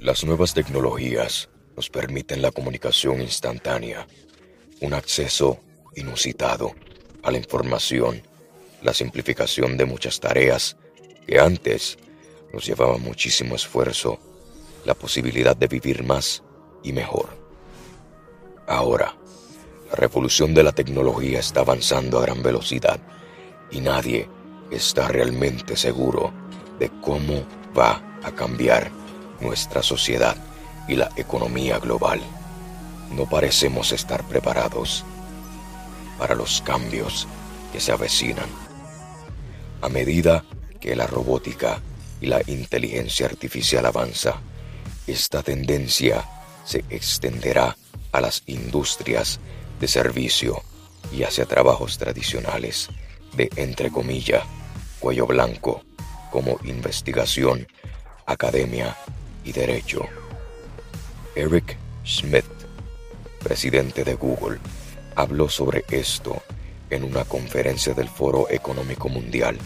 Las nuevas tecnologías nos permiten la comunicación instantánea, un acceso inusitado a la información, la simplificación de muchas tareas que antes nos llevaban muchísimo esfuerzo, la posibilidad de vivir más y mejor. Ahora, la revolución de la tecnología está avanzando a gran velocidad y nadie está realmente seguro de cómo va a cambiar nuestra sociedad y la economía global. No parecemos estar preparados para los cambios que se avecinan. A medida que la robótica y la inteligencia artificial avanza, esta tendencia se extenderá a las industrias de servicio y hacia trabajos tradicionales de, entre comillas, cuello blanco, como investigación, academia y derecho. Eric Schmidt, presidente de Google, habló sobre esto en una conferencia del Foro Económico Mundial,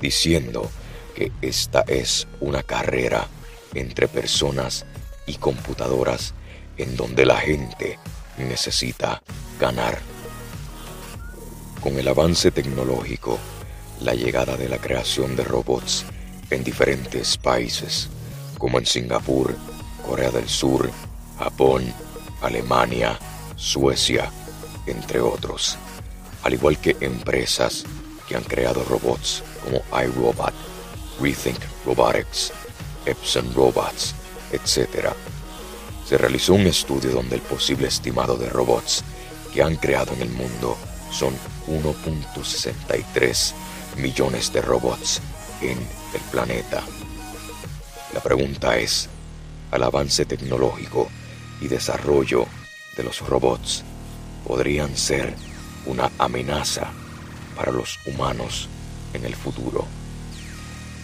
diciendo que esta es una carrera entre personas y computadoras en donde la gente necesita ganar. Con el avance tecnológico, la llegada de la creación de robots en diferentes países, como en Singapur, Corea del Sur, Japón, Alemania, Suecia, entre otros, al igual que empresas que han creado robots como iRobot, Rethink Robotics, Epson Robots, etc. Se realizó un estudio donde el posible estimado de robots que han creado en el mundo son 1.63 millones de robots en el planeta. La pregunta es, al avance tecnológico y desarrollo de los robots podrían ser una amenaza para los humanos en el futuro.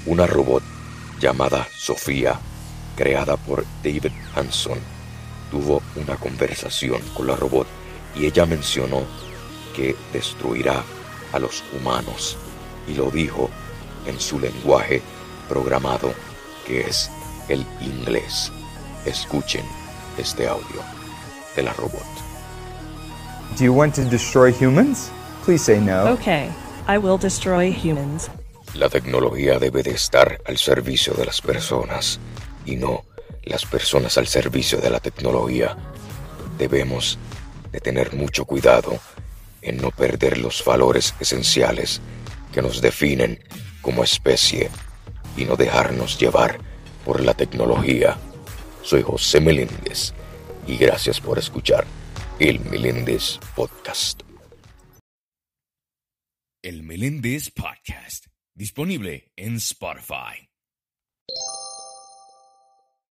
Una robot llamada Sofía, creada por David Hanson, tuvo una conversación con la robot y ella mencionó que destruirá a los humanos y lo dijo en su lenguaje programado que es el inglés. Escuchen este audio de la robot. Do you want to destroy humans? Please say no. Okay, I will destroy humans. La tecnología debe de estar al servicio de las personas y no las personas al servicio de la tecnología. Debemos de tener mucho cuidado en no perder los valores esenciales que nos definen como especie y no dejarnos llevar por la tecnología. Soy José Meléndez y gracias por escuchar el Meléndez Podcast. El Meléndez Podcast, disponible en Spotify.